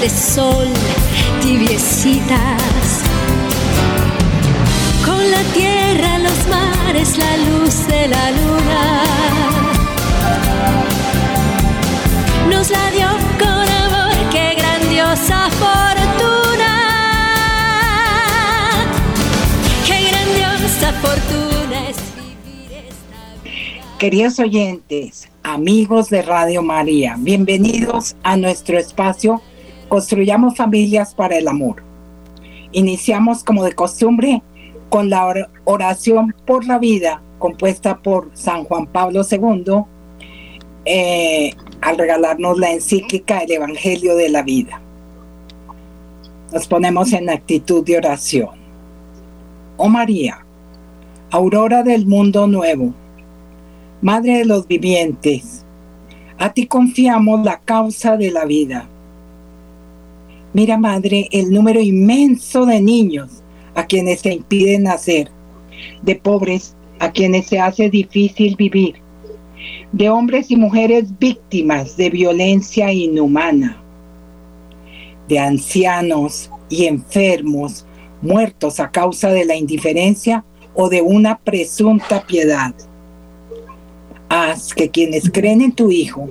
de sol tibiecitas. Con la tierra, los mares, la luz de la luna. Nos la dio con amor, qué grandiosa fortuna. Qué grandiosa fortuna es vivir esta vida. Queridos oyentes, amigos de Radio María, bienvenidos a nuestro espacio Construyamos familias para el amor. Iniciamos como de costumbre con la oración por la vida compuesta por San Juan Pablo II eh, al regalarnos la encíclica El Evangelio de la Vida. Nos ponemos en actitud de oración. Oh María, aurora del mundo nuevo, Madre de los vivientes, a ti confiamos la causa de la vida. Mira, Madre, el número inmenso de niños a quienes se impide nacer, de pobres a quienes se hace difícil vivir, de hombres y mujeres víctimas de violencia inhumana, de ancianos y enfermos muertos a causa de la indiferencia o de una presunta piedad. Haz que quienes creen en tu Hijo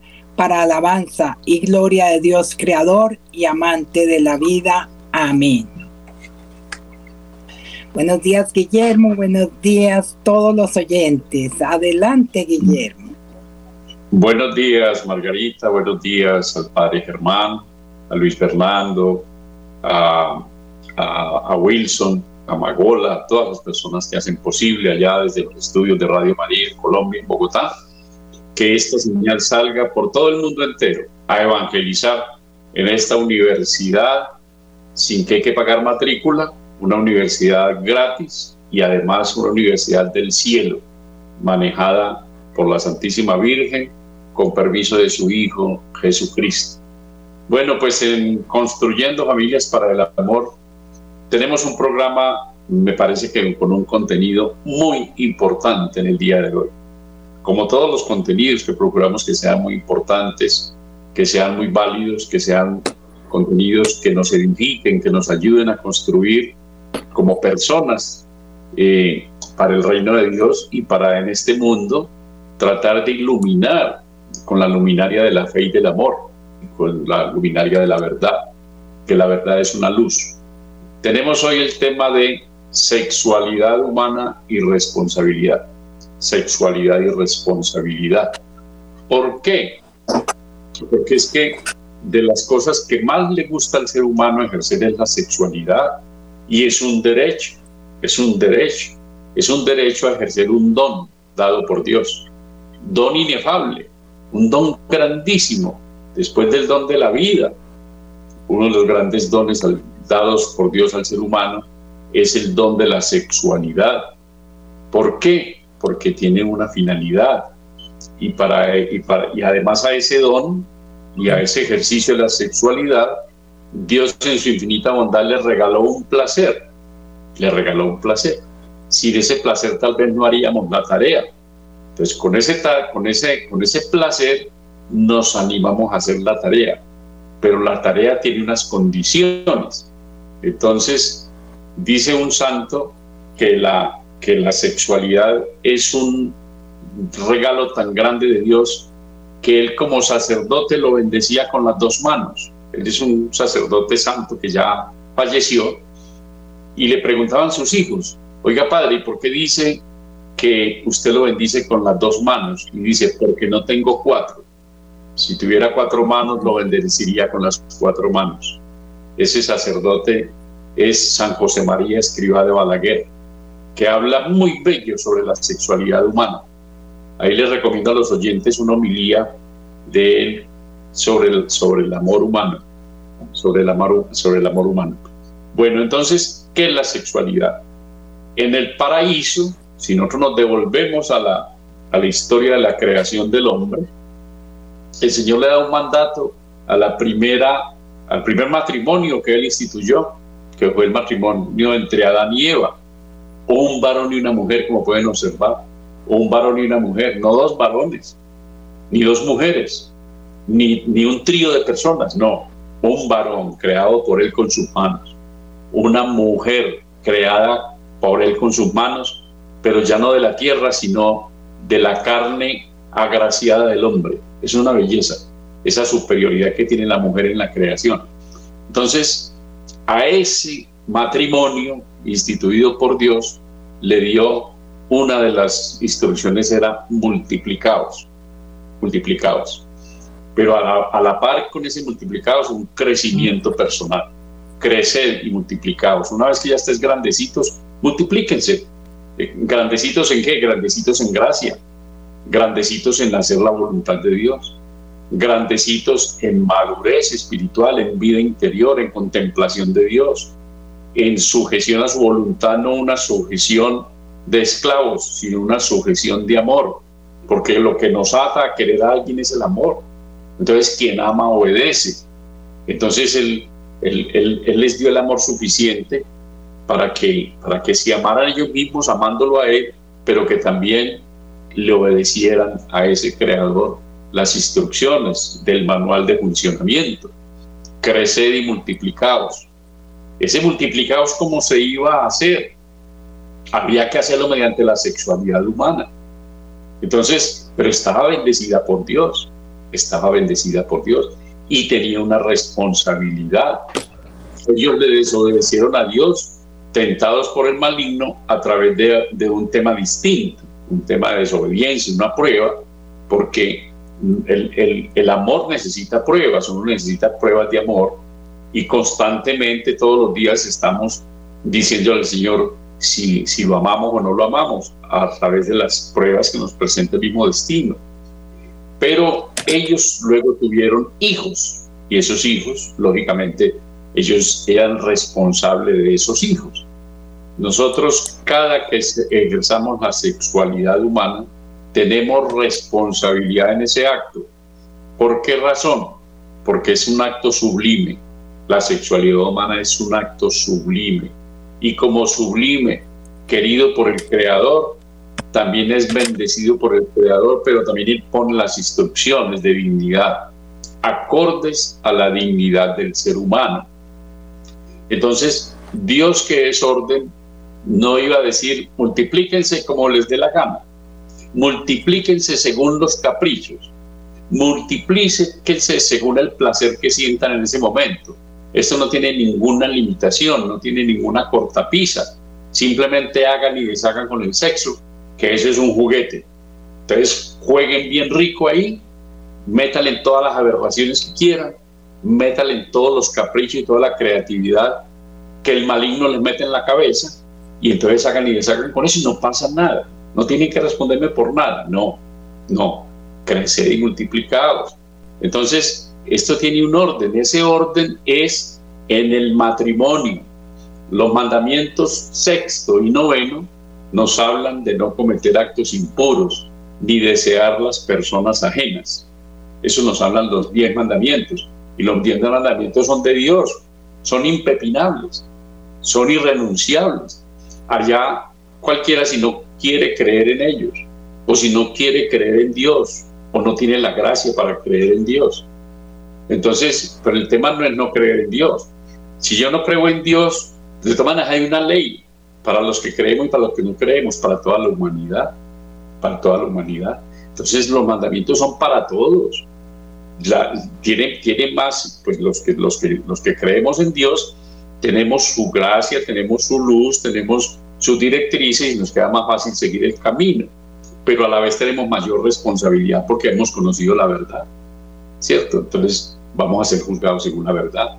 para alabanza y gloria de Dios Creador y amante de la vida. Amén. Buenos días, Guillermo. Buenos días, todos los oyentes. Adelante, Guillermo. Buenos días, Margarita. Buenos días al padre Germán, a Luis Fernando, a, a, Wilson, a Magola, a todas las personas que hacen posible allá desde los estudios de Radio María Colombia, en Bogotá, que esta señal salga por todo el mundo entero a evangelizar en esta universidad sin que hay que pagar matrícula, una universidad gratis y además una universidad del cielo, manejada por la Santísima Virgen con permiso de su Hijo Jesucristo. Bueno, pues en Construyendo Familias para el Amor tenemos un programa, me parece que con un contenido muy importante en el día de hoy. Como todos los contenidos que procuramos que sean muy importantes, que sean muy válidos, que sean contenidos que nos edifiquen, que nos ayuden a construir como personas eh, para el reino de Dios y para en este mundo tratar de iluminar con la luminaria de la fe y del amor, con la luminaria de la verdad, que la verdad es una luz. Tenemos hoy el tema de sexualidad humana y responsabilidad. Sexualidad y responsabilidad. ¿Por qué? Porque es que de las cosas que más le gusta al ser humano ejercer es la sexualidad y es un derecho, es un derecho, es un derecho a ejercer un don dado por Dios, don inefable, un don grandísimo, después del don de la vida. Uno de los grandes dones dados por Dios al ser humano es el don de la sexualidad. ¿Por qué? Porque tiene una finalidad. Y, para, y, para, y además a ese don y a ese ejercicio de la sexualidad Dios en su infinita bondad le regaló un placer, le regaló un placer. Sin ese placer tal vez no haríamos la tarea. Entonces con ese, con ese, con ese placer nos animamos a hacer la tarea, pero la tarea tiene unas condiciones. Entonces dice un santo que la, que la sexualidad es un regalo tan grande de Dios que él como sacerdote lo bendecía con las dos manos él es un sacerdote santo que ya falleció, y le preguntaban sus hijos, oiga padre, ¿y por qué dice que usted lo bendice con las dos manos? Y dice, porque no tengo cuatro. Si tuviera cuatro manos, lo bendeciría con las cuatro manos. Ese sacerdote es San José María Escriba de Balaguer, que habla muy bello sobre la sexualidad humana. Ahí les recomiendo a los oyentes una homilía de él sobre el, sobre el amor humano, sobre el amor, sobre el amor humano. Bueno, entonces, ¿qué es la sexualidad? En el paraíso, si nosotros nos devolvemos a la, a la historia de la creación del hombre, el Señor le da un mandato a la primera, al primer matrimonio que él instituyó, que fue el matrimonio entre Adán y Eva, un varón y una mujer, como pueden observar, un varón y una mujer, no dos varones, ni dos mujeres, ni, ni un trío de personas, no, un varón creado por él con sus manos, una mujer creada por él con sus manos, pero ya no de la tierra, sino de la carne agraciada del hombre. Es una belleza, esa superioridad que tiene la mujer en la creación. Entonces, a ese matrimonio instituido por Dios le dio una de las instrucciones era multiplicados, multiplicados. Pero a la, par con ese multiplicados un crecimiento personal, crecer y multiplicados. Una vez que ya estés grandecitos, multiplíquense. Eh, ¿Grandecitos en qué? Grandecitos en gracia, grandecitos en hacer la voluntad de Dios, grandecitos en madurez espiritual, en vida interior, en contemplación de Dios, en sujeción a su voluntad, no una sujeción de esclavos, sino una sujeción de amor, porque lo que nos ata a querer a alguien es el amor. Entonces, quien ama obedece. Entonces, él, él, él les dio el amor suficiente para que, para que se amaran ellos mismos amándolo a Él, pero que también le obedecieran a ese creador las instrucciones del manual de funcionamiento. Creced y multiplicaos. Ese multiplicaos, ¿cómo se iba a hacer? Había que hacerlo mediante la sexualidad humana. Entonces, pero estaba bendecida por Dios, estaba bendecida por Dios y tenía una responsabilidad. Ellos le desobedecieron a Dios tentados por el maligno a través de, un tema distinto, un tema de desobediencia, una prueba, porque el, el, amor necesita pruebas, uno necesita pruebas de amor y constantemente todos los días estamos diciendo al Señor si, si lo amamos o no lo amamos a través de las pruebas que nos presenta el mismo destino. Pero ellos luego tuvieron hijos y esos hijos, lógicamente, ellos eran responsables de esos hijos. Nosotros, cada que ejerzamos la sexualidad humana, tenemos responsabilidad en ese acto. ¿Por qué razón? Porque es un acto sublime. La sexualidad humana es un acto sublime. Y como sublime, querido por el Creador, también es bendecido por el Creador, pero también pone las instrucciones de dignidad, acordes a la dignidad del ser humano. Entonces, Dios que es orden, no iba a decir multiplíquense como les dé la gana, multiplíquense según los caprichos, multiplíquense según el placer que sientan en ese momento. Esto no tiene ninguna limitación, no tiene ninguna cortapisa. Simplemente hagan y deshagan con el sexo, que eso es un juguete. Entonces, jueguen bien rico ahí, métanle en todas las aberraciones que quieran, métale en todos los caprichos y toda la creatividad que el maligno les mete en la cabeza y entonces hagan y deshagan con eso y no pasa nada. No tienen que responderme por nada. No, no. Crecer y multiplicados. Entonces, esto tiene un orden. Ese orden es en el matrimonio. Los mandamientos sexto y noveno nos hablan de no cometer actos impuros ni desear las personas ajenas. Eso nos hablan los diez mandamientos. Y los diez mandamientos son de Dios, son impepinables, son irrenunciables. Allá cualquiera si no quiere creer en ellos, o si no quiere creer en Dios, o no tiene la gracia para creer en Dios. Entonces, pero el tema no es no creer en Dios. Si yo no creo en Dios, de todas maneras hay una ley para los que creemos y para los que no creemos, para toda la humanidad, para toda la humanidad. Entonces los mandamientos son para todos tienen, tienen más, pues los que, los, que, los que creemos en Dios, tenemos su gracia, tenemos su luz, tenemos sus directrices y nos queda más fácil seguir el camino. Pero a la vez tenemos mayor responsabilidad porque hemos conocido la verdad, ¿cierto? Entonces vamos a ser juzgados según la verdad.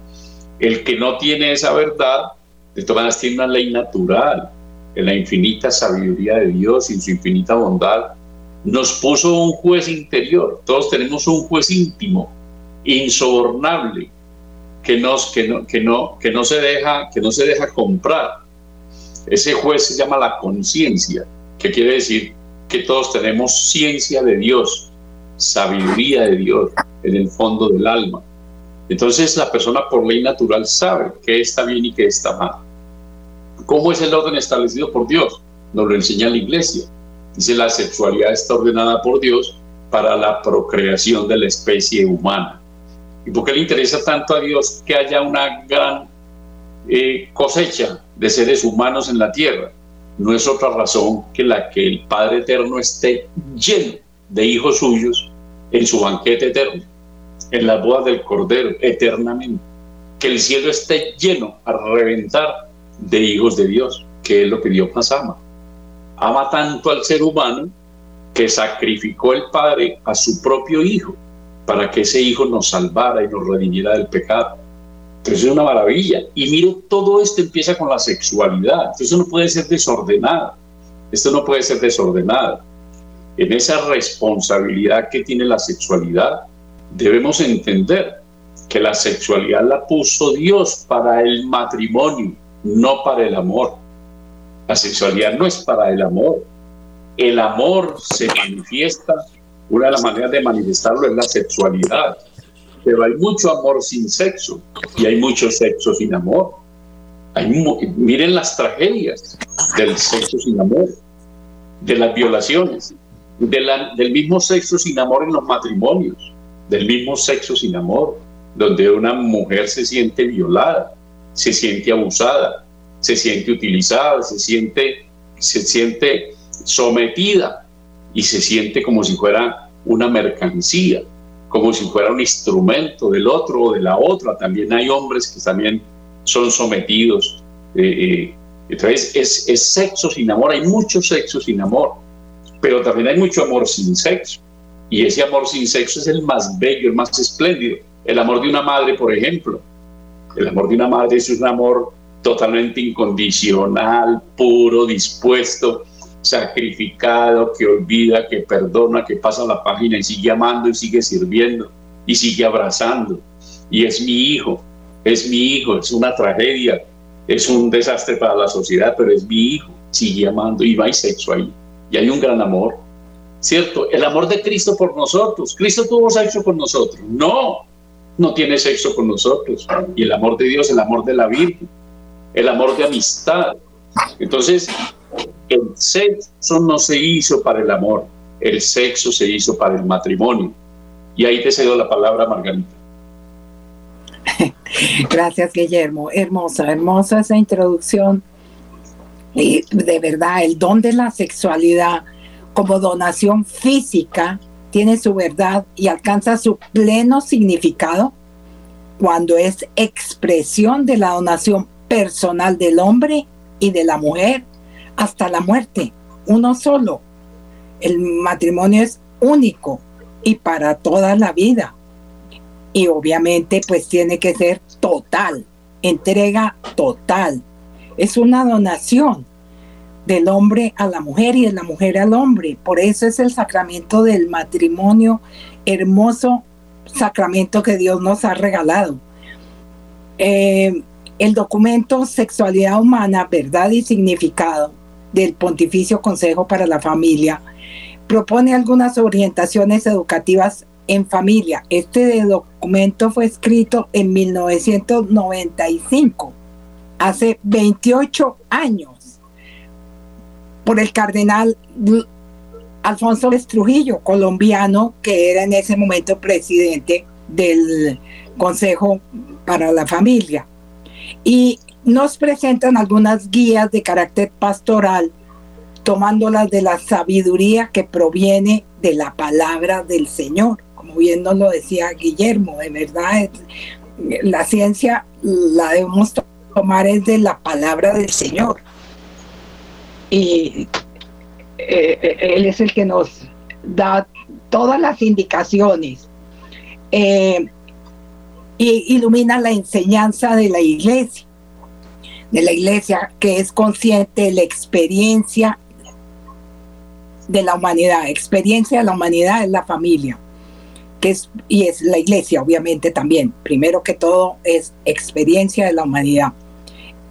El que no tiene esa verdad, de todas maneras tiene una ley natural, en la infinita sabiduría de Dios y en su infinita bondad, nos puso un juez interior. Todos tenemos un juez íntimo, insobornable, que, nos, que, no, que, no, que, no se deja, que no se deja comprar. Ese juez se llama la conciencia, que quiere decir que todos tenemos ciencia de Dios, sabiduría de Dios en el fondo del alma. Entonces la persona por ley natural sabe qué está bien y qué está mal. ¿Cómo es el orden establecido por Dios? Nos lo enseña la iglesia. Dice la sexualidad está ordenada por Dios para la procreación de la especie humana. ¿Y por qué le interesa tanto a Dios que haya una gran eh, cosecha de seres humanos en la tierra? No es otra razón que la que el Padre Eterno esté lleno de hijos suyos en su banquete eterno, en las bodas del Cordero eternamente. Que el cielo esté lleno a reventar de hijos de Dios, que es lo que Dios más ama. Ama tanto al ser humano que sacrificó el Padre a su propio Hijo para que ese Hijo nos salvara y nos redimiera del pecado. Entonces es una maravilla. Y mire, todo esto empieza con la sexualidad. Entonces no puede ser desordenado. Esto no puede ser desordenado. En esa responsabilidad que tiene la sexualidad, debemos entender que la sexualidad la puso Dios para el matrimonio, no para el amor. La sexualidad no es para el amor. El amor se manifiesta, una de las maneras de manifestarlo es la sexualidad. Pero hay mucho amor sin sexo y hay mucho sexo sin amor. Miren las tragedias del sexo sin amor, de las violaciones, del mismo sexo sin amor en los matrimonios, del mismo sexo sin amor, donde una mujer se siente violada, se siente abusada, se siente utilizada, se siente, se siente sometida y se siente como si fuera una mercancía, como si fuera un instrumento del otro o de la otra. También hay hombres que también son sometidos. Eh, eh, entonces es, es sexo sin amor, hay mucho sexo sin amor, pero también hay mucho amor sin sexo. Y ese amor sin sexo es el más bello, el más espléndido. El amor de una madre, por ejemplo, el amor de una madre es un amor totalmente incondicional, puro, dispuesto, sacrificado, que olvida, que perdona, que pasa la página y sigue amando y sigue sirviendo y sigue abrazando. Y es mi hijo, es mi hijo, es una tragedia, es un desastre para la sociedad, pero es mi hijo, sigue amando y no hay sexo ahí. Y hay un gran amor, ¿cierto? El amor de Cristo por nosotros. Cristo tuvo sexo con nosotros. No, no tiene sexo con nosotros. Y el amor de Dios, el amor de la Virgen, el amor de amistad. Entonces, el sexo no se hizo para el amor, el sexo se hizo para el matrimonio. Y ahí te cedo la palabra, Margarita. Gracias, Guillermo. Hermosa, hermosa esa introducción. Y de verdad, el don de la sexualidad como donación física tiene su verdad y alcanza su pleno significado cuando es expresión de la donación personal del hombre y de la mujer hasta la muerte, uno solo. El matrimonio es único y para toda la vida. Y obviamente pues tiene que ser total, entrega total. Es una donación del hombre a la mujer y de la mujer al hombre. Por eso es el sacramento del matrimonio, hermoso sacramento que Dios nos ha regalado. Eh, el documento Sexualidad Humana, Verdad y Significado del Pontificio Consejo para la Familia propone algunas orientaciones educativas en familia. Este documento fue escrito en 1995, hace 28 años, por el cardenal Alfonso Trujillo, colombiano, que era en ese momento presidente del Consejo para la Familia y nos presentan algunas guías de carácter pastoral, tomándolas de la sabiduría que proviene de la palabra del Señor. Como bien nos lo decía Guillermo, de verdad, la ciencia la debemos tomar es de la palabra del Señor. Y eh, eh, Él es el que nos da todas las indicaciones. Eh, y ilumina la enseñanza de la iglesia, de la iglesia que es consciente de la experiencia de la humanidad, experiencia de la humanidad es la familia, que es, y es la iglesia obviamente también. Primero que todo es experiencia de la humanidad,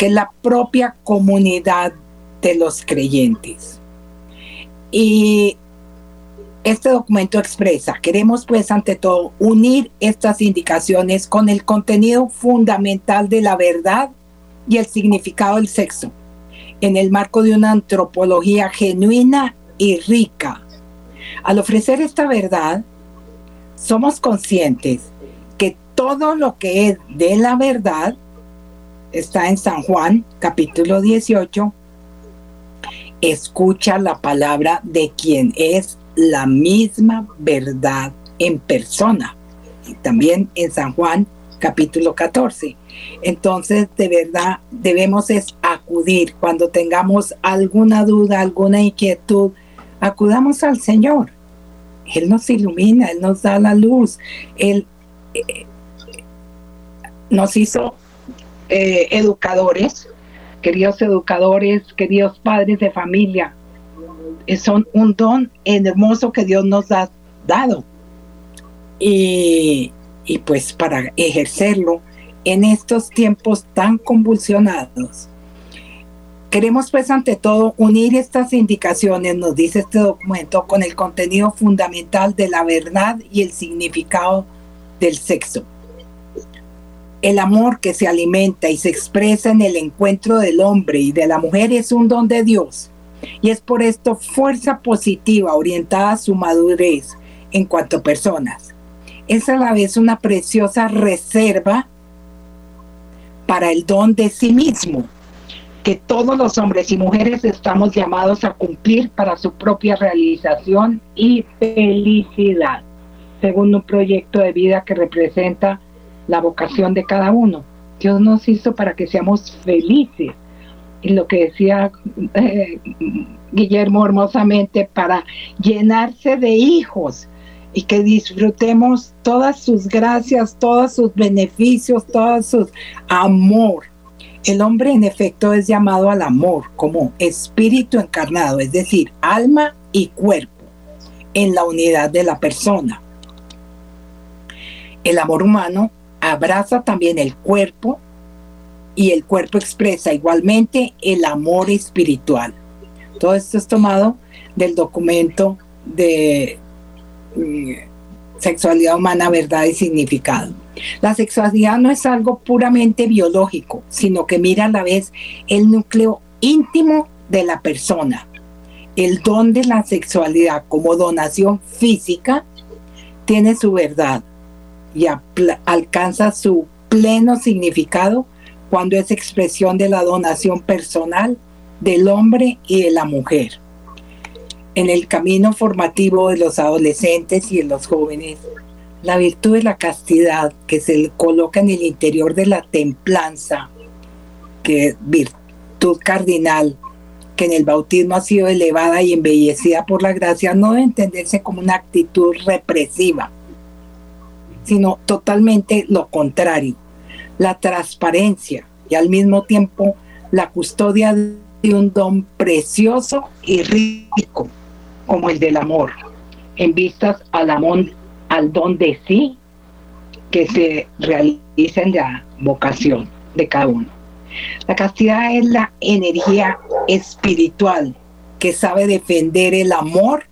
que es la propia comunidad de los creyentes. Y este documento expresa, queremos pues ante todo unir estas indicaciones con el contenido fundamental de la verdad y el significado del sexo, en el marco de una antropología genuina y rica. Al ofrecer esta verdad, somos conscientes que todo lo que es de la verdad está en San Juan capítulo 18. Escucha la palabra de quien es la misma verdad en persona. También en San Juan capítulo 14. Entonces, de verdad, debemos es acudir cuando tengamos alguna duda, alguna inquietud, acudamos al Señor. Él nos ilumina, Él nos da la luz, Él eh, nos hizo eh, educadores, queridos educadores, queridos padres de familia. Eh, son un don hermoso que Dios nos ha dado. Y, y pues para ejercerlo en estos tiempos tan convulsionados, Queremos pues ante todo unir estas indicaciones, nos dice este documento, con el contenido fundamental de la verdad y el significado del sexo. El amor que se alimenta y se expresa en el encuentro del hombre y de la mujer es un don de Dios y es por esto fuerza positiva orientada a su madurez en cuanto a personas. Es a la vez una preciosa reserva para el don de sí mismo que todos los hombres y mujeres estamos llamados a cumplir para su propia realización y felicidad, según un proyecto de vida que representa la vocación de cada uno. Dios nos hizo para que seamos felices. Y lo que decía eh, Guillermo hermosamente, para llenarse de hijos y que disfrutemos todas sus gracias, todos sus beneficios, todo su amor el hombre en efecto es llamado al amor como espíritu encarnado, es decir, alma y cuerpo, en la unidad de la persona. El amor humano abraza también el cuerpo y el cuerpo expresa igualmente el amor espiritual. Todo esto es tomado del documento de mm, Sexualidad Humana, Verdad y Significado. La sexualidad no es algo puramente biológico, sino que mira a la vez el núcleo íntimo de la persona. El don de la sexualidad como donación física tiene su verdad y alcanza su pleno significado cuando es expresión de la donación personal del hombre y de la mujer. En el camino formativo de los adolescentes y de los jóvenes, la virtud de la castidad que se coloca en el interior de la templanza, que es virtud cardinal, que en el bautismo ha sido elevada y embellecida por la gracia, no debe entenderse como una actitud represiva, sino totalmente lo contrario, la transparencia y al mismo tiempo la custodia de un don precioso y rico como el del amor, en vistas al amor al don de sí que se realiza en la vocación de cada uno. La castidad es la energía espiritual que sabe defender el amor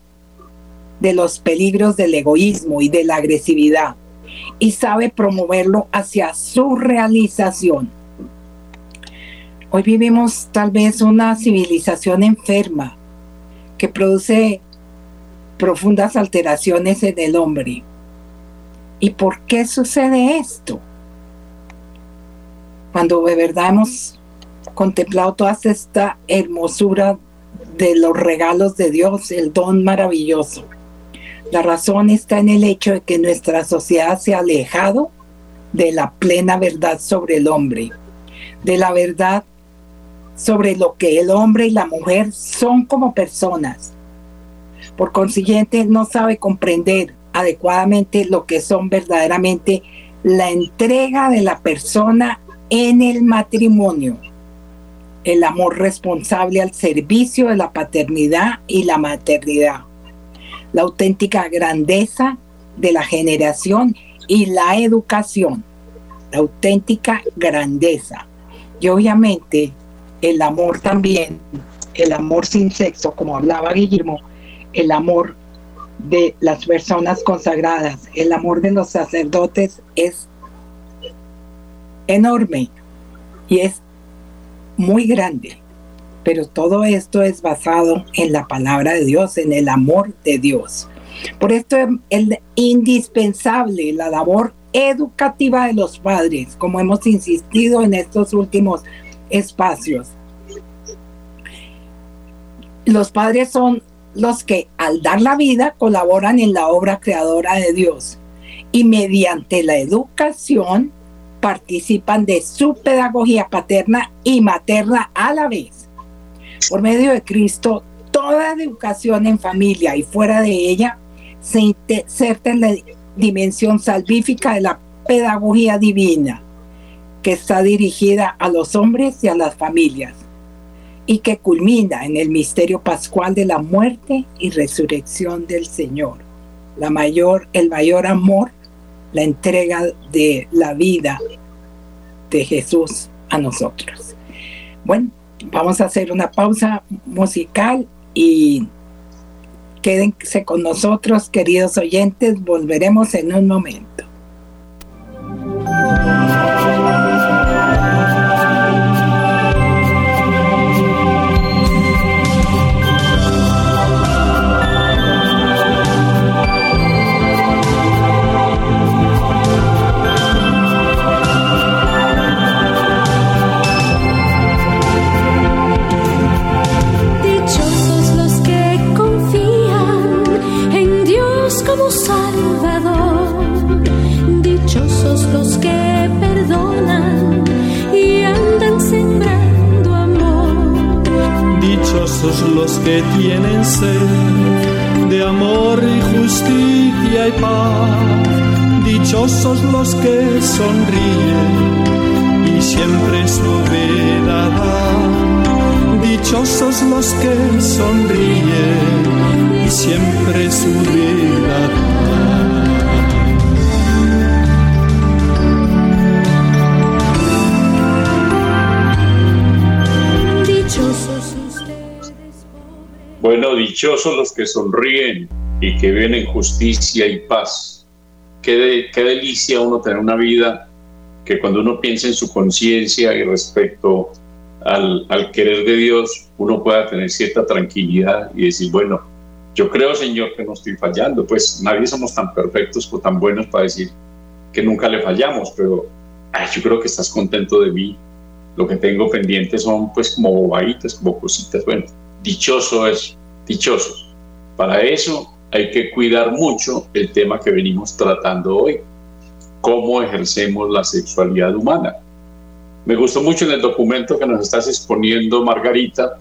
de los peligros del egoísmo y de la agresividad y sabe promoverlo hacia su realización. Hoy vivimos tal vez una civilización enferma que produce profundas alteraciones en el hombre ¿Y por qué sucede esto? Cuando de verdad hemos contemplado toda esta hermosura de los regalos de Dios, el don maravilloso. La razón está en el hecho de que nuestra sociedad se ha alejado de la plena verdad sobre el hombre, de la verdad sobre lo que el hombre y la mujer son como personas. Por consiguiente, no sabe comprender adecuadamente lo que son verdaderamente la entrega de la persona en el matrimonio, el amor responsable al servicio de la paternidad y la maternidad, la auténtica grandeza de la generación y la educación, la auténtica grandeza. Y obviamente el amor también, el amor sin sexo, como hablaba Guillermo, el amor de las personas consagradas, el amor de los sacerdotes es enorme y es muy grande. Pero todo esto es basado en la palabra de Dios, en el amor de Dios. Por esto es indispensable la labor educativa de los padres, como hemos insistido en estos últimos espacios. Los padres son los que al dar la vida colaboran en la obra creadora de Dios y mediante la educación participan de su pedagogía paterna y materna a la vez. Por medio de Cristo, toda educación en familia y fuera de ella se inserta en la dimensión salvífica de la pedagogía divina, que está dirigida a los hombres y a las familias, y que culmina en el misterio pascual de la muerte y resurrección del Señor. El mayor amor, la entrega de la vida de Jesús a nosotros. Bueno, vamos a hacer una pausa musical y quédense con nosotros, queridos oyentes, volveremos en un momento. Que tienen sed de amor y justicia y paz. Dichosos los que sonríen y siempre su vida dan. Dichosos los que sonríen y siempre su vida dan. Bueno, dichosos los que sonríen y que viven en justicia y paz. Qué, qué delicia uno tener una vida que cuando uno piensa en su conciencia y respecto al, al, querer de Dios, uno pueda tener cierta tranquilidad y decir, bueno, yo creo, Señor, que no estoy fallando. Pues nadie somos tan perfectos o tan buenos para decir que nunca le fallamos, pero yo creo que estás contento de mí. Lo que tengo pendiente son pues como bobaditas, como cositas. Bueno, dichoso es, dichosos. Para eso hay que cuidar mucho el tema que venimos tratando hoy, cómo ejercemos la sexualidad humana. Me gustó mucho en el documento que nos estás exponiendo, Margarita,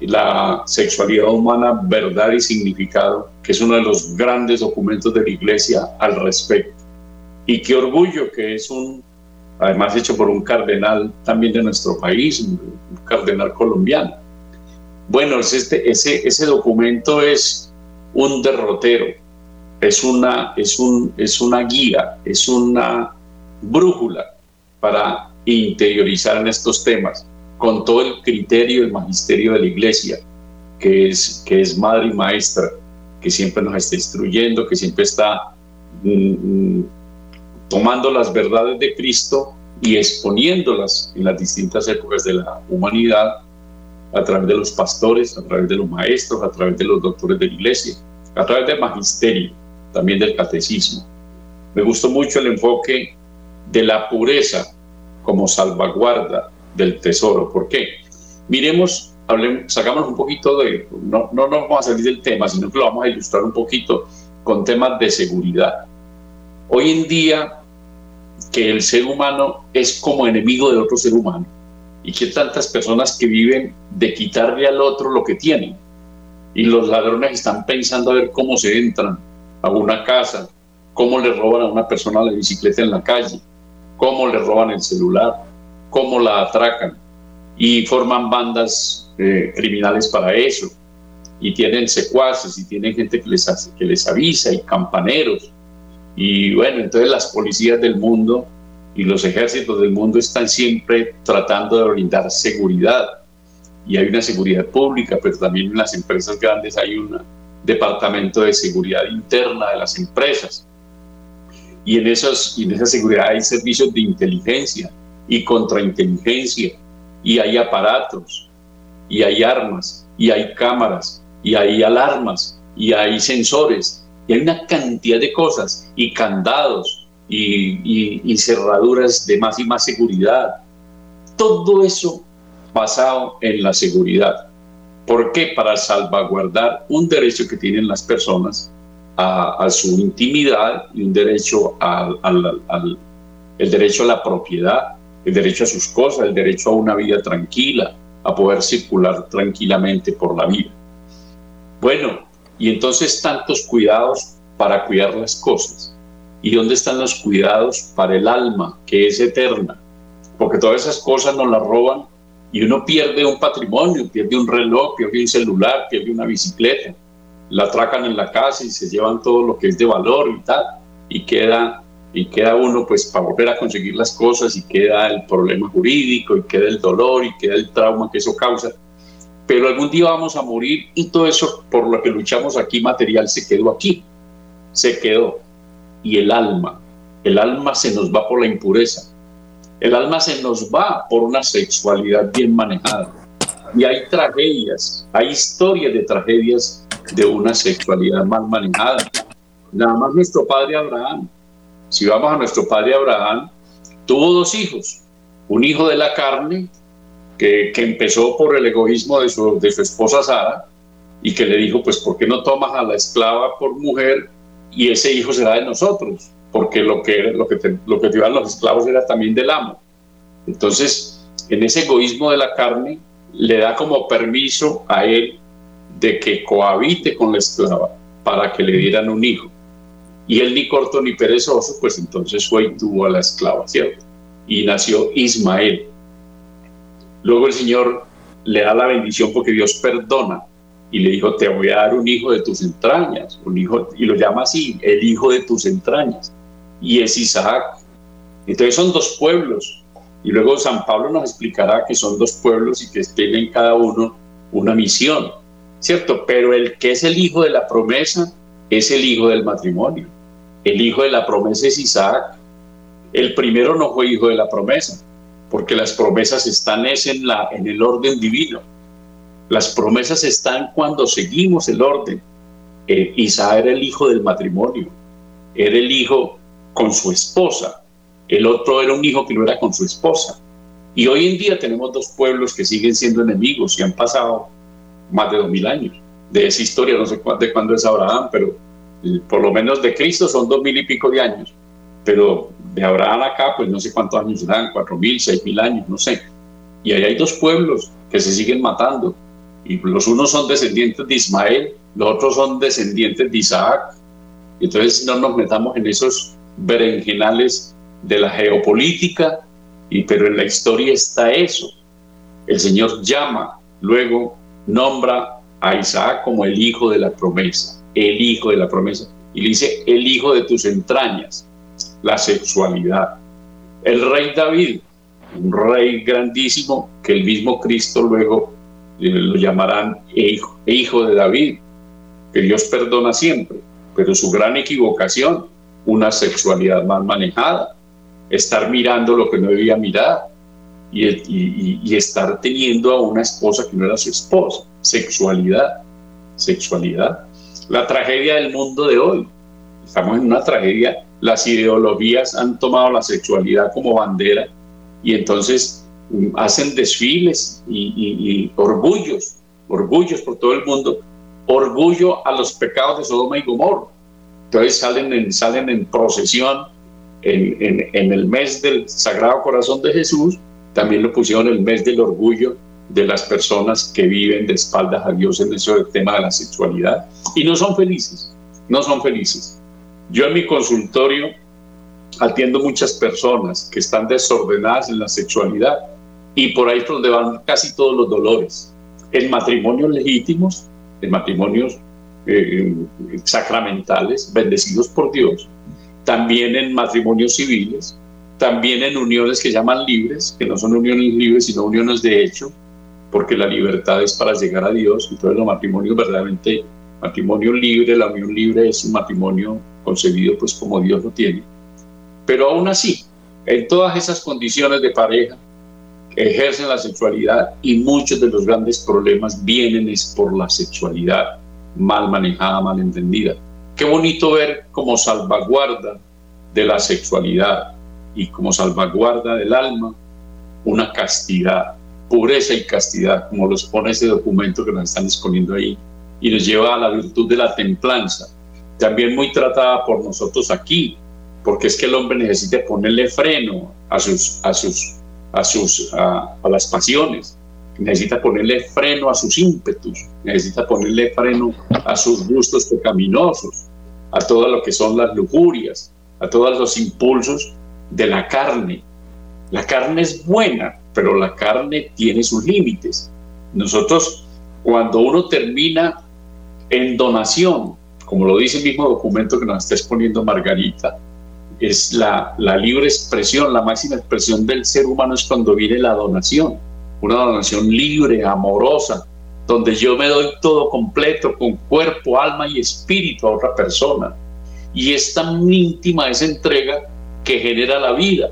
la sexualidad humana, verdad y significado, que es uno de los grandes documentos de la Iglesia al respecto. Y qué orgullo que es un, además hecho por un cardenal también de nuestro país, un cardenal colombiano bueno, este, ese, ese documento es un derrotero, es una, es, un, es una guía, es una brújula para interiorizar en estos temas, con todo el criterio el magisterio de la iglesia, que es, que es madre y maestra, que siempre nos está instruyendo, que siempre está mm, mm, tomando las verdades de Cristo y exponiéndolas en las distintas épocas de la humanidad a través de los pastores, a través de los maestros, a través de los doctores de la iglesia, a través del magisterio, también del catecismo. Me gustó mucho el enfoque de la pureza como salvaguarda del tesoro. ¿Por qué? Miremos, hablemos, sacamos un poquito de, no, no nos vamos a salir del tema, sino que lo vamos a ilustrar un poquito con temas de seguridad. Hoy en día, que el ser humano es como enemigo de otro ser humano y que tantas personas que viven de quitarle al otro lo que tienen. Y los ladrones están pensando a ver cómo se entran a una casa, cómo le roban a una persona la bicicleta en la calle, cómo le roban el celular, cómo la atracan y forman bandas eh, criminales para eso. y tienen secuaces y tienen gente que les, que les avisa y campaneros. Y bueno, entonces las policías del mundo y los ejércitos del mundo están siempre tratando de brindar seguridad. Y hay una seguridad pública, pero también en las empresas grandes hay un departamento de seguridad interna de las empresas. Y en, esos, en esa seguridad hay servicios de inteligencia y contrainteligencia, y hay aparatos, y hay armas, y hay cámaras, y hay alarmas, y hay sensores, y hay una cantidad de cosas, y candados, y, cerraduras de más y más seguridad. Todo eso basado en la seguridad. ¿Por qué? Para salvaguardar un derecho que tienen las personas a, su intimidad y un derecho al, al, el derecho a la propiedad, el derecho a sus cosas, el derecho a una vida tranquila, a poder circular tranquilamente por la vida. Bueno, y entonces tantos cuidados para cuidar las cosas. ¿Y dónde están los cuidados para el alma, que es eterna? Porque todas esas cosas nos las roban y uno pierde un patrimonio, pierde un reloj, pierde un celular, pierde una bicicleta, la atracan en la casa y se llevan todo lo que es de valor y tal, y queda, y queda uno pues para volver a conseguir las cosas y queda el problema jurídico y queda el dolor y queda el trauma que eso causa. Pero algún día vamos a morir y todo eso por lo que luchamos aquí material se quedó aquí, se quedó y el alma. El alma se nos va por la impureza. El alma se nos va por una sexualidad bien manejada. Y hay tragedias, hay historias de tragedias de una sexualidad mal manejada. Nada más nuestro padre Abraham, si vamos a nuestro padre Abraham, tuvo dos hijos. Un hijo de la carne, que, que empezó por el egoísmo de su, de su esposa Sara, y que le dijo, pues, ¿por qué no tomas a la esclava por mujer y ese hijo será de nosotros, porque lo que, lo que, te, lo que los esclavos era también del amo. Entonces, en ese egoísmo de la carne, le da como permiso a él de que cohabite con la esclava para que le dieran un hijo. Y él ni corto ni perezoso, pues entonces fue y tuvo a la esclava, ¿cierto? Y nació Ismael. Luego el Señor le da la bendición porque Dios perdona y le dijo, te voy a dar un hijo de tus entrañas, un hijo, y lo llama así, el hijo de tus entrañas, y es Isaac. Entonces son dos pueblos, y luego San Pablo nos explicará que son dos pueblos y que tienen cada uno una misión, ¿cierto? Pero el que es el hijo de la promesa es el hijo del matrimonio. El hijo de la promesa es Isaac. El primero no fue hijo de la promesa, porque las promesas están en, la, en el orden divino las promesas están cuando seguimos el orden. Eh, Isaac era el hijo del matrimonio, era el hijo con su esposa, el otro era un hijo que no era con su esposa. Y hoy en día tenemos dos pueblos que siguen siendo enemigos y han pasado más de dos mil años. De esa historia, no sé de cuándo es Abraham, pero eh, por lo menos de Cristo son dos mil y pico de años. Pero de Abraham acá, pues no sé cuántos años serán, cuatro mil, seis mil años, no sé. Y ahí hay dos pueblos que se siguen matando y los unos son descendientes de Ismael, los otros son descendientes de Isaac. Entonces no nos metamos en esos berenjenales de la geopolítica, y, pero en la historia está eso. El Señor llama, luego nombra a Isaac como el hijo de la promesa, el hijo de la promesa, y le dice el hijo de tus entrañas, la sexualidad. El rey David, un rey grandísimo que el mismo Cristo luego lo llamarán hijo, hijo de David, que Dios perdona siempre, pero su gran equivocación, una sexualidad mal manejada, estar mirando lo que no debía mirar y, y, estar teniendo a una esposa que no era su esposa, sexualidad, sexualidad. La tragedia del mundo de hoy, estamos en una tragedia, las ideologías han tomado la sexualidad como bandera y entonces hacen desfiles y, orgullos, orgullos por todo el mundo, orgullo a los pecados de Sodoma y Gomorra. Entonces salen en, salen en procesión en, en, el mes del Sagrado Corazón de Jesús, también lo pusieron el mes del orgullo de las personas que viven de espaldas a Dios en ese tema de la sexualidad y no son felices, no son felices. Yo en mi consultorio atiendo muchas personas que están desordenadas en la sexualidad y por ahí es donde van casi todos los dolores. En matrimonios legítimos, en matrimonios eh, sacramentales, bendecidos por Dios, también en matrimonios civiles, también en uniones que llaman libres, que no son uniones libres, sino uniones de hecho, porque la libertad es para llegar a Dios, entonces los matrimonios verdaderamente, matrimonio libre, la unión libre es un matrimonio concebido pues como Dios lo tiene. Pero aún así, en todas esas condiciones de pareja, ejercen la sexualidad y muchos de los grandes problemas vienen es por la sexualidad mal manejada, mal entendida. Qué bonito ver como salvaguarda de la sexualidad y como salvaguarda del alma una castidad, pureza y castidad, como los pone ese documento que nos están exponiendo ahí, y nos lleva a la virtud de la templanza, también muy tratada por nosotros aquí, porque es que el hombre necesita ponerle freno a sus, a sus, a sus, a, las pasiones, necesita ponerle freno a sus ímpetus, necesita ponerle freno a sus gustos pecaminosos, a todo lo que son las lujurias, a todos los impulsos de la carne. La carne es buena, pero la carne tiene sus límites. Nosotros, cuando uno termina en donación, como lo dice el mismo documento que nos está exponiendo Margarita, es la, la libre expresión, la máxima expresión del ser humano es cuando viene la donación, una donación libre, amorosa, donde yo me doy todo completo, con cuerpo, alma y espíritu a otra persona. Y es tan íntima esa entrega que genera la vida,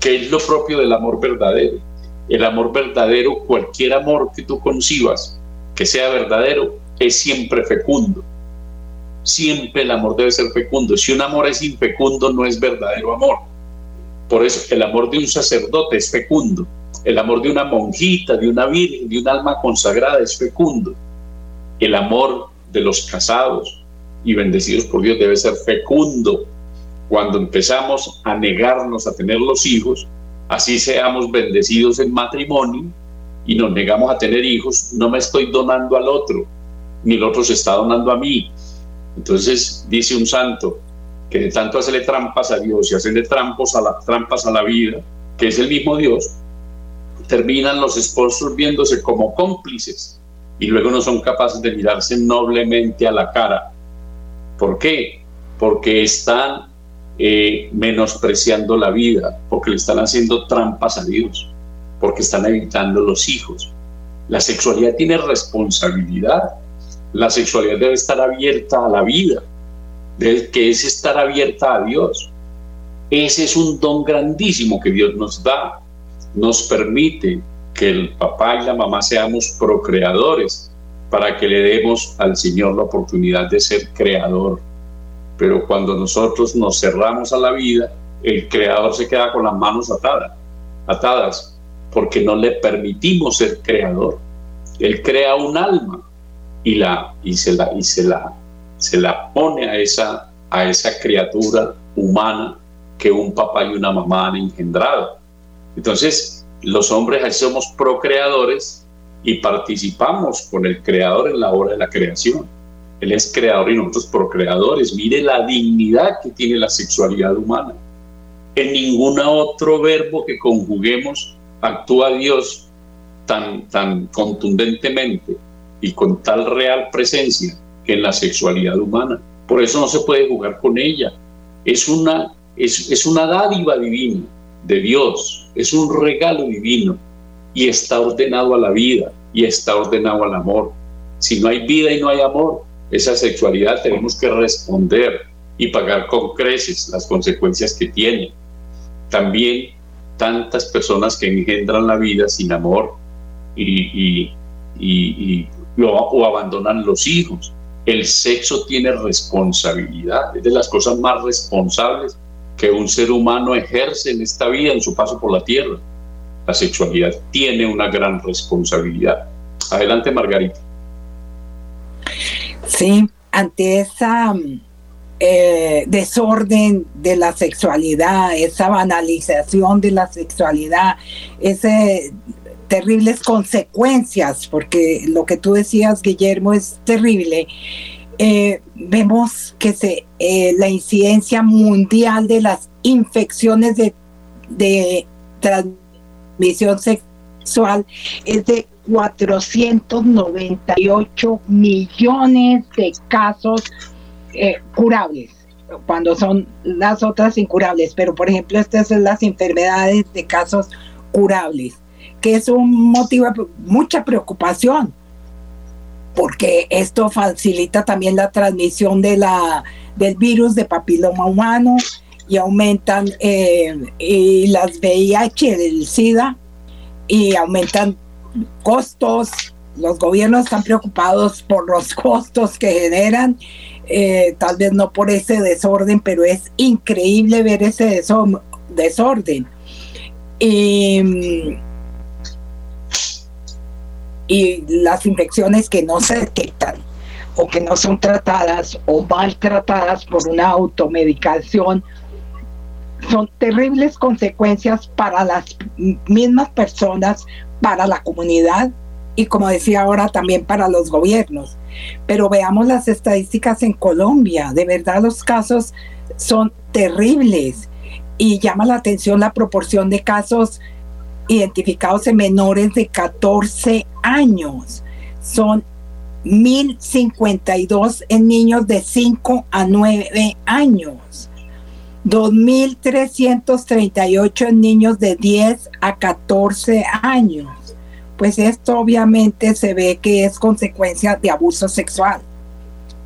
que es lo propio del amor verdadero. El amor verdadero, cualquier amor que tú concibas que sea verdadero, es siempre fecundo. Siempre el amor debe ser fecundo. Si un amor es infecundo, no es verdadero amor. Por eso el amor de un sacerdote es fecundo. El amor de una monjita, de una virgen, de un alma consagrada es fecundo. El amor de los casados y bendecidos por Dios debe ser fecundo cuando empezamos a negarnos a tener los hijos, así seamos bendecidos en matrimonio y nos negamos a tener hijos, no me estoy donando al otro, ni el otro se está donando a mí. Entonces dice un santo que de tanto hacerle trampas a Dios y hacerle trampas a, la, trampas a la vida, que es el mismo Dios, terminan los esposos viéndose como cómplices y luego no son capaces de mirarse noblemente a la cara. ¿Por qué? Porque están eh, menospreciando la vida, porque le están haciendo trampas a Dios, porque están evitando los hijos. La sexualidad tiene responsabilidad. La sexualidad debe estar abierta a la vida, que es estar abierta a Dios. Ese es un don grandísimo que Dios nos da. Nos permite que el papá y la mamá seamos procreadores para que le demos al Señor la oportunidad de ser creador pero cuando nosotros nos cerramos a la vida, el creador se queda con las manos atadas, atadas, porque no le permitimos ser creador. Él crea un alma y la y se la y la se la pone a esa a esa criatura humana que un papá y una mamá han engendrado. Entonces, los hombres somos procreadores y participamos con el creador en la obra de la creación. Él es creador y nosotros procreadores. Mire la dignidad que tiene la sexualidad humana. En ningún otro verbo que conjuguemos actúa Dios tan, tan contundentemente y con tal real presencia en la sexualidad humana. Por eso no se puede jugar con ella. Es una, es, es una dádiva divina de Dios, es un regalo divino y está ordenado a la vida y está ordenado al amor. Si no hay vida y no hay amor, esa sexualidad tenemos que responder y pagar con creces las consecuencias que tiene. También tantas personas que engendran la vida sin amor y, y, o abandonan los hijos. El sexo tiene responsabilidad, es de las cosas más responsables que un ser humano ejerce en esta vida, en su paso por la tierra. La sexualidad tiene una gran responsabilidad. Adelante, Margarita. Sí, ante esa eh, desorden de la sexualidad, esa banalización de la sexualidad, esas terribles consecuencias, porque lo que tú decías, Guillermo, es terrible. Eh, vemos que se, eh, la incidencia mundial de las infecciones de, transmisión sexual es de 498 millones de casos eh, curables, cuando son las otras incurables, pero por ejemplo estas son las enfermedades de casos curables, que es un motivo de mucha preocupación, porque esto facilita también la transmisión de la, del virus de papiloma humano y aumentan eh, las VIH, el SIDA, y aumentan costos. Los gobiernos están preocupados por los costos que generan, eh, tal vez no por ese desorden, pero es increíble ver ese desorden. Y, y las infecciones que no se detectan o que no son tratadas o maltratadas por una automedicación son terribles consecuencias para las mismas personas, para la comunidad y como decía ahora también para los gobiernos. Pero veamos las estadísticas en Colombia, de verdad los casos son terribles y llama la atención la proporción de casos identificados en menores de 14 años. Son 1052 en niños de 5 a 9 años. 2.338 en niños de 10 a 14 años. Pues esto obviamente se ve que es consecuencia de abuso sexual.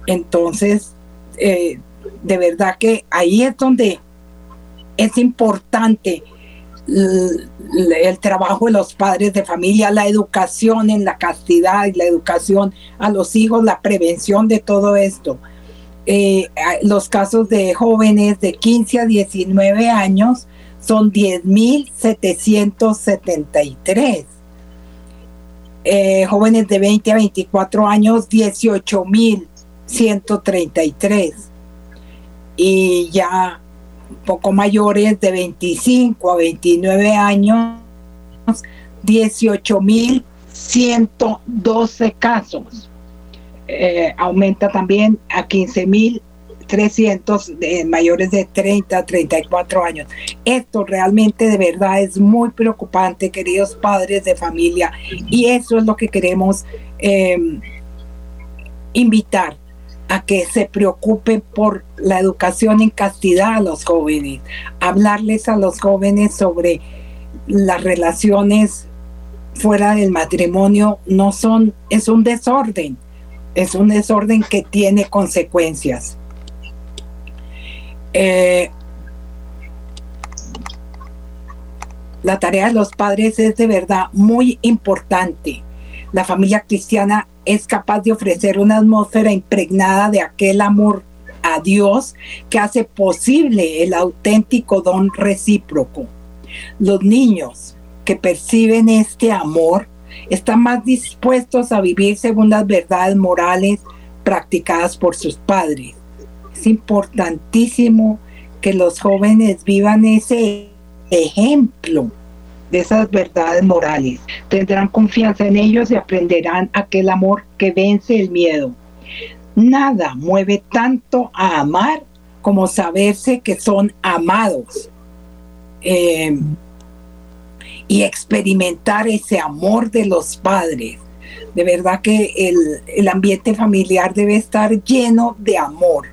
Entonces, eh, de verdad que ahí es donde es importante el, trabajo de los padres de familia, la educación en la castidad la educación a los hijos, la prevención de todo esto eh, los casos de jóvenes de 15 a 19 años son 10.773. Eh, jóvenes de 20 a 24 años, 18.133. Y ya poco mayores de 25 a 29 años, 18.112 casos. Eh, aumenta también a 15.300 de mayores de 30 a 34 años. Esto realmente de verdad es muy preocupante, queridos padres de familia, y eso es lo que queremos em, invitar a que se preocupen por la educación en castidad a los jóvenes, hablarles a los jóvenes sobre las relaciones fuera del matrimonio no son, es un desorden es un desorden que tiene consecuencias. Eh, la tarea de los padres es de verdad muy importante. La familia cristiana es capaz de ofrecer una atmósfera impregnada de aquel amor a Dios que hace posible el auténtico don recíproco. Los niños que perciben este amor están más dispuestos a vivir según las verdades morales practicadas por sus padres. Es importantísimo que los jóvenes vivan ese ejemplo de esas verdades morales. Tendrán confianza en ellos y aprenderán aquel amor que vence el miedo. Nada mueve tanto a amar como saberse que son amados. Eh, y experimentar ese amor de los padres. De verdad que el, ambiente familiar debe estar lleno de amor.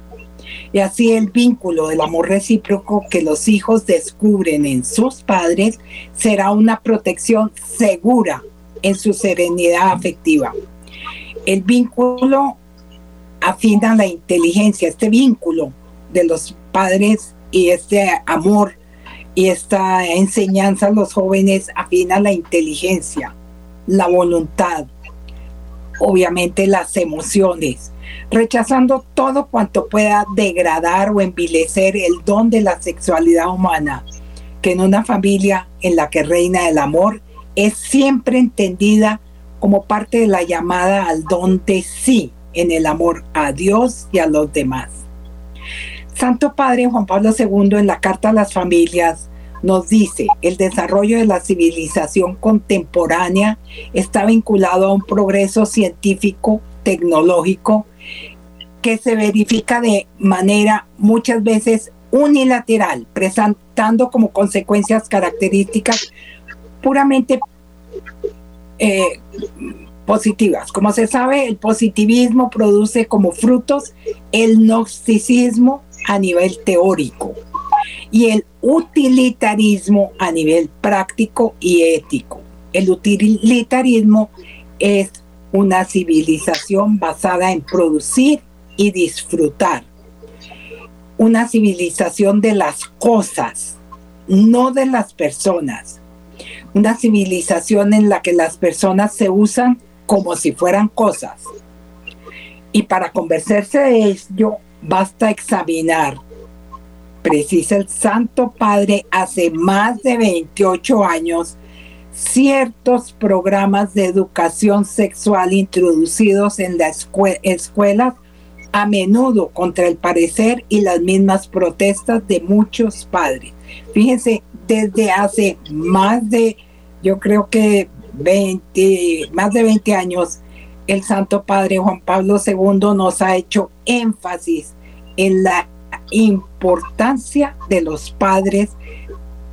Y así el vínculo del amor recíproco que los hijos descubren en sus padres será una protección segura en su serenidad afectiva. El vínculo afina la inteligencia, este vínculo de los padres y este amor y esta enseñanza a los jóvenes afina la inteligencia, la voluntad, obviamente las emociones, rechazando todo cuanto pueda degradar o envilecer el don de la sexualidad humana, que en una familia en la que reina el amor es siempre entendida como parte de la llamada al don de sí en el amor a Dios y a los demás. Santo Padre Juan Pablo II en la Carta a las Familias nos dice, el desarrollo de la civilización contemporánea está vinculado a un progreso científico, tecnológico, que se verifica de manera muchas veces unilateral, presentando como consecuencias características puramente eh, positivas. Como se sabe, el positivismo produce como frutos el gnosticismo a nivel teórico y el utilitarismo a nivel práctico y ético. El utilitarismo es una civilización basada en producir y disfrutar. Una civilización de las cosas, no de las personas. Una civilización en la que las personas se usan como si fueran cosas. Y para convencerse de ello, basta examinar, precisa el Santo Padre hace más de 28 años, ciertos programas de educación sexual introducidos en las escuelas a menudo contra el parecer y las mismas protestas de muchos padres. Fíjense, desde hace más de, yo creo que 20, más de 20 años, el Santo Padre Juan Pablo II nos ha hecho énfasis en la importancia de los padres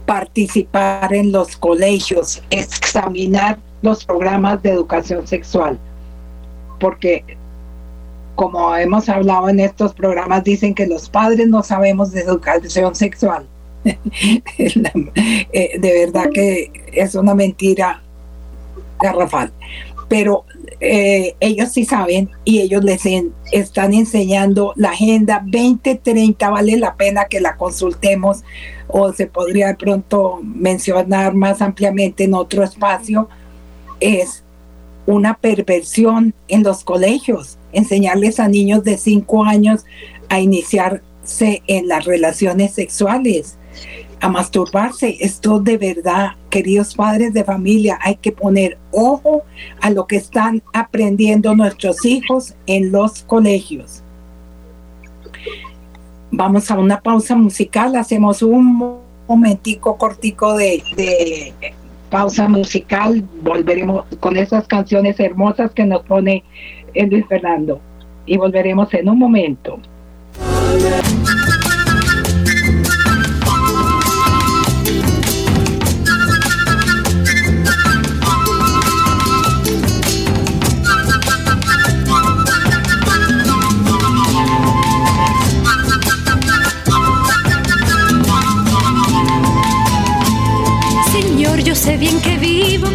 participar en los colegios, examinar los programas de educación sexual, porque como hemos hablado en estos programas, dicen que los padres no sabemos de educación sexual. Eh, de verdad que es una mentira garrafal. Pero eh, ellos sí saben y ellos les están enseñando la Agenda 2030. Vale la pena que la consultemos o se podría de pronto mencionar más ampliamente en otro espacio. Es una perversión en los colegios, enseñarles a niños de 5 años a iniciarse en las relaciones sexuales a masturbarse. Esto de verdad, queridos padres de familia, hay que poner ojo a lo que están aprendiendo nuestros hijos en los colegios. Vamos a una pausa musical, hacemos un momentico cortico de, de pausa musical, volveremos con esas canciones hermosas que nos pone Luis Fernando y volveremos en un momento. Sé bien que vivo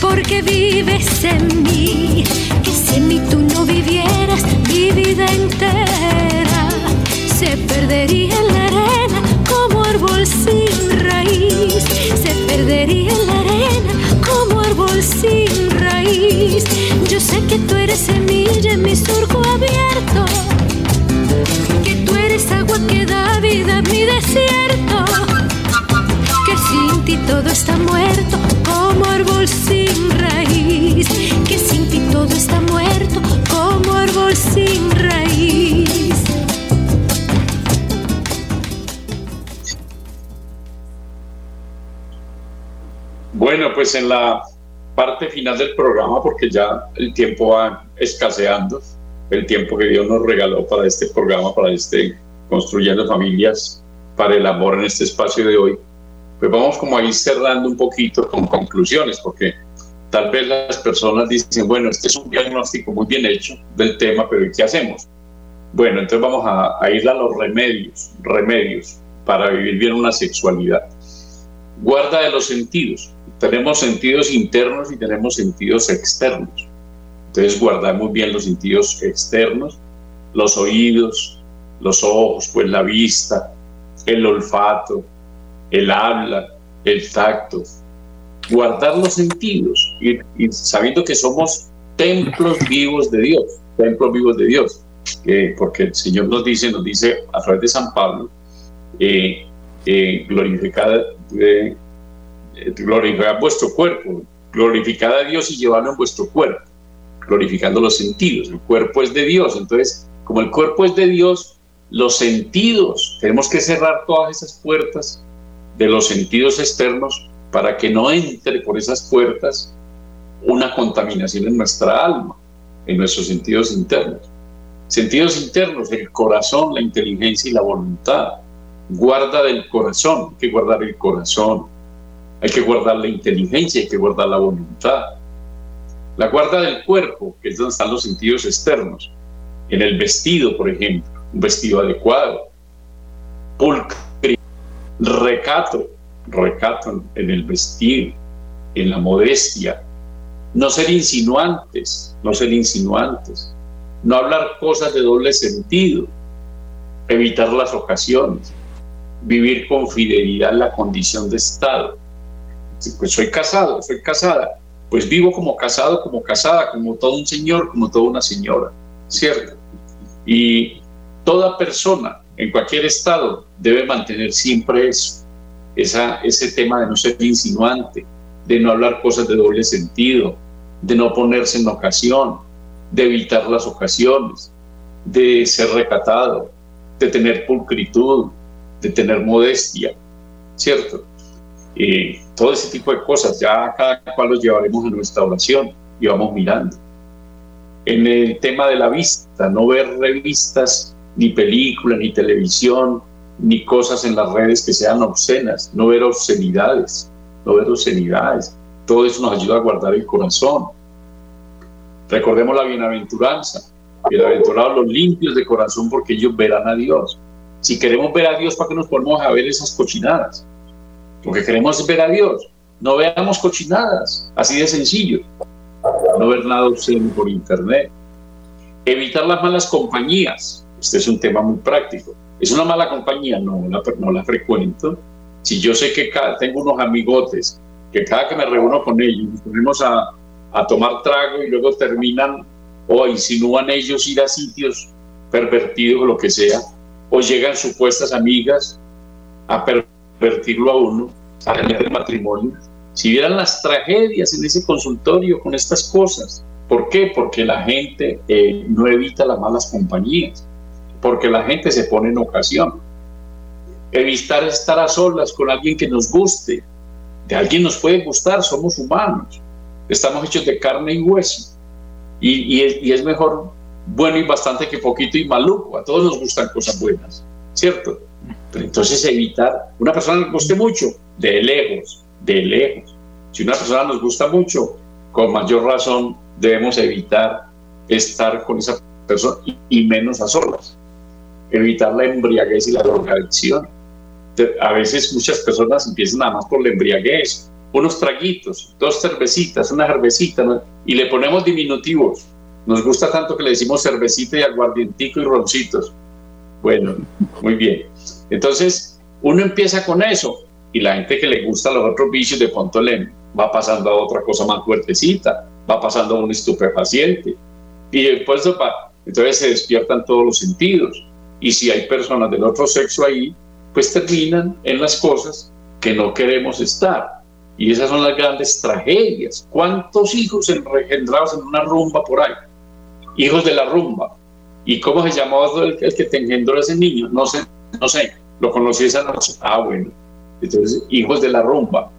porque vives en mí. Que si en mí tú no vivieras mi vida entera, se perdería en la arena como árbol sin raíz. Se perdería en la arena como árbol sin raíz. Yo sé que tú eres semilla en mi surco abierto. Que tú eres agua que da vida a mi desierto sin ti todo está muerto como árbol sin raíz. Que sin ti todo está muerto como árbol sin raíz. Bueno, pues en la parte final del programa, porque ya el tiempo va escaseando, el tiempo que Dios nos regaló para este programa, para este Construyendo Familias, para el amor en este espacio de hoy pues vamos como a ir cerrando un poquito con conclusiones, porque tal vez las personas dicen, bueno, este es un diagnóstico muy bien hecho del tema, pero ¿qué hacemos? Bueno, entonces vamos a, ir a los remedios, remedios para vivir bien una sexualidad. Guarda de los sentidos. Tenemos sentidos internos y tenemos sentidos externos. Entonces guardamos bien los sentidos externos, los oídos, los ojos, pues la vista, el olfato, el habla, el tacto, guardar los sentidos y, sabiendo que somos templos vivos de Dios, templos vivos de Dios, porque el Señor nos dice, nos dice a través de San Pablo, eh, eh, glorificad, eh, vuestro cuerpo, glorificad a Dios y llevarlo en vuestro cuerpo, glorificando los sentidos. El cuerpo es de Dios, entonces, como el cuerpo es de Dios, los sentidos, tenemos que cerrar todas esas puertas de los sentidos externos para que no entre por esas puertas una contaminación en nuestra alma, en nuestros sentidos internos. Sentidos internos, el corazón, la inteligencia y la voluntad. Guarda del corazón, hay que guardar el corazón, hay que guardar la inteligencia, hay que guardar la voluntad. La guarda del cuerpo, que es donde están los sentidos externos. En el vestido, por ejemplo, un vestido adecuado. Pulcri, recato, recato en el vestir, en la modestia. No ser insinuantes, no ser insinuantes. No hablar cosas de doble sentido. Evitar las ocasiones. Vivir con fidelidad la condición de Estado. Pues soy casado, soy casada pues vivo como casado, como casada, como todo un señor, como toda una señora, ¿cierto? Y toda persona en cualquier estado debe mantener siempre eso, esa, ese tema de no ser insinuante, de no hablar cosas de doble sentido, de no ponerse en ocasión, de evitar las ocasiones, de ser recatado, de tener pulcritud, de tener modestia, ¿cierto? y todo ese tipo de cosas, ya cada cual los llevaremos en nuestra oración y vamos mirando. En el tema de la vista, no ver revistas, ni películas, ni televisión, ni cosas en las redes que sean obscenas, no ver obscenidades, no ver obscenidades. Todo eso nos ayuda a guardar el corazón. Recordemos la bienaventuranza. Bienaventurados los limpios de corazón porque ellos verán a Dios. Si queremos ver a Dios, ¿para qué nos ponemos a ver esas cochinadas? porque queremos ver a Dios. No veamos cochinadas, así de sencillo. No ver nada obsceno por internet. Evitar las malas compañías. Este es un tema muy práctico. ¿Es una mala compañía? No, la, no la frecuento. Si yo sé que tengo unos amigotes que cada que me reúno con ellos nos ponemos a, a tomar trago y luego terminan o insinúan ellos ir a sitios pervertidos o lo que sea, o llegan supuestas amigas a pervertir convertirlo a uno a el matrimonio. Si vieran las tragedias en ese consultorio con estas cosas, ¿por qué? Porque la gente eh, no evita las malas compañías, porque la gente se pone en ocasión. Evitar estar a solas con alguien que nos guste. De alguien nos puede gustar, somos humanos, estamos hechos de carne y hueso. Y, es mejor bueno y bastante que poquito y maluco. A todos nos gustan cosas buenas, ¿cierto? entonces evitar, una persona nos guste mucho, de lejos, de lejos. Si una persona nos gusta mucho, con mayor razón debemos evitar estar con esa persona y, menos a solas. Evitar la embriaguez y la drogadicción. A veces muchas personas empiezan nada más por la embriaguez, unos traguitos, dos cervecitas, una cervecita, y le ponemos diminutivos. Nos gusta tanto que le decimos cervecita y aguardientico y roncitos. Bueno, muy bien. Entonces, uno empieza con eso y la gente que le gusta los otros vicios de pronto le va pasando a otra cosa más fuertecita, va pasando a un estupefaciente y después entonces se despiertan todos los sentidos y si hay personas del otro sexo ahí, pues terminan en las cosas que no queremos estar. Y esas son las grandes tragedias. ¿Cuántos hijos engendrados en una rumba por ahí? Hijos de la rumba. ¿Y cómo se llamaba el, el que te engendró ese niño? No sé, no sé, lo conocí esa noche. Ah, bueno. Entonces, hijos de la rumba,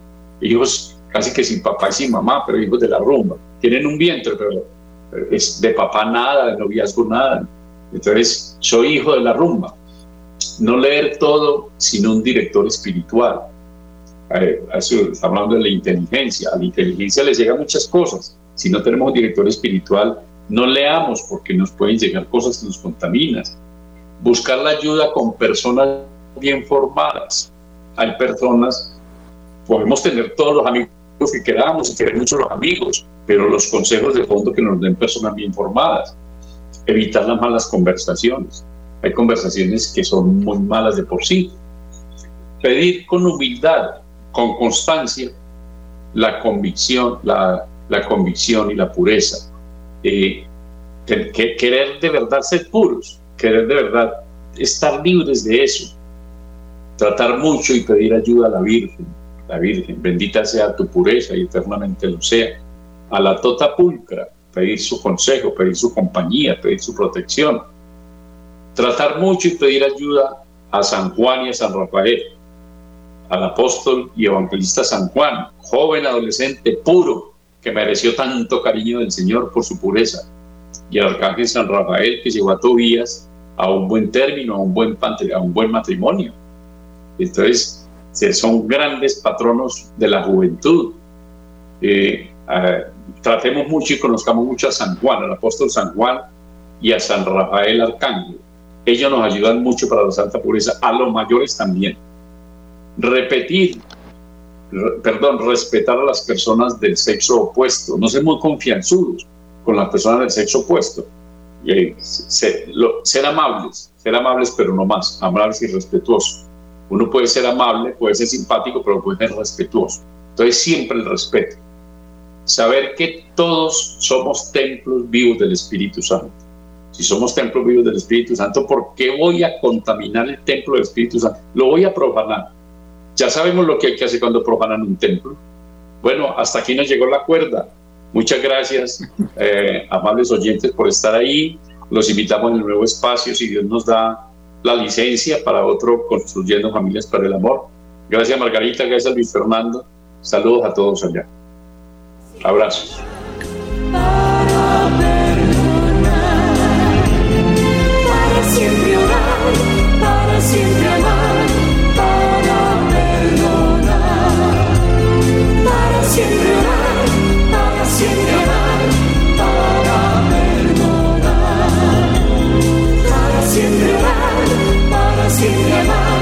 hijos casi que sin papá y sin mamá, pero hijos de la rumba. Tienen un vientre, pero es de papá nada, de noviazgo nada. Entonces, soy hijo de la rumba. No leer todo, sino un director espiritual. Eh, estamos hablando de la inteligencia. A la inteligencia le llegan muchas cosas. Si no tenemos un director espiritual, no leamos porque nos pueden llegar cosas que nos contaminan buscar la ayuda con personas bien formadas. Hay personas, podemos tener todos los amigos que queramos y querer mucho los amigos, pero los consejos de fondo que nos den personas bien formadas. Evitar las malas conversaciones. Hay conversaciones que son muy malas de por sí. Pedir con humildad, con constancia, la convicción, la, la convicción y la pureza. Eh, que, querer de verdad ser puros, querer de verdad estar libres de eso, tratar mucho y pedir ayuda a la Virgen, la Virgen, bendita sea tu pureza y eternamente lo sea, a la tota pulcra, pedir su consejo, pedir su compañía, pedir su protección, tratar mucho y pedir ayuda a San Juan y a San Rafael, al apóstol y evangelista San Juan, joven adolescente puro, que mereció tanto cariño del Señor por su pureza, y al arcángel San Rafael que llevó a Tobías a un buen término, a un buen, a un buen matrimonio. Entonces, son grandes patronos de la juventud. Eh, tratemos mucho y conozcamos mucho a San Juan, al apóstol San Juan y a San Rafael Arcángel. Ellos nos ayudan mucho para la santa pureza, a los mayores también. Repetir, perdón, respetar a las personas del sexo opuesto, no ser muy confianzudos con las personas del sexo opuesto. Eh, ser, ser amables, ser amables pero no más, amables y respetuosos. Uno puede ser amable, puede ser simpático, pero puede ser respetuoso. Entonces siempre el respeto. Saber que todos somos templos vivos del Espíritu Santo. Si somos templos vivos del Espíritu Santo, ¿por qué voy a contaminar el templo del Espíritu Santo? Lo voy a profanar. Ya sabemos lo que hay que hacer cuando profanan un templo. Bueno, hasta aquí nos llegó la cuerda. Muchas gracias, eh, amables oyentes, por estar ahí. Los invitamos en el nuevo espacio, si Dios nos da la licencia para otro Construyendo Familias para el Amor. Gracias, Margarita. Gracias, Luis Fernando. Saludos a todos allá. Abrazos. Para para siempre para siempre para para siempre para siempre para para siempre orar, para siempre amar.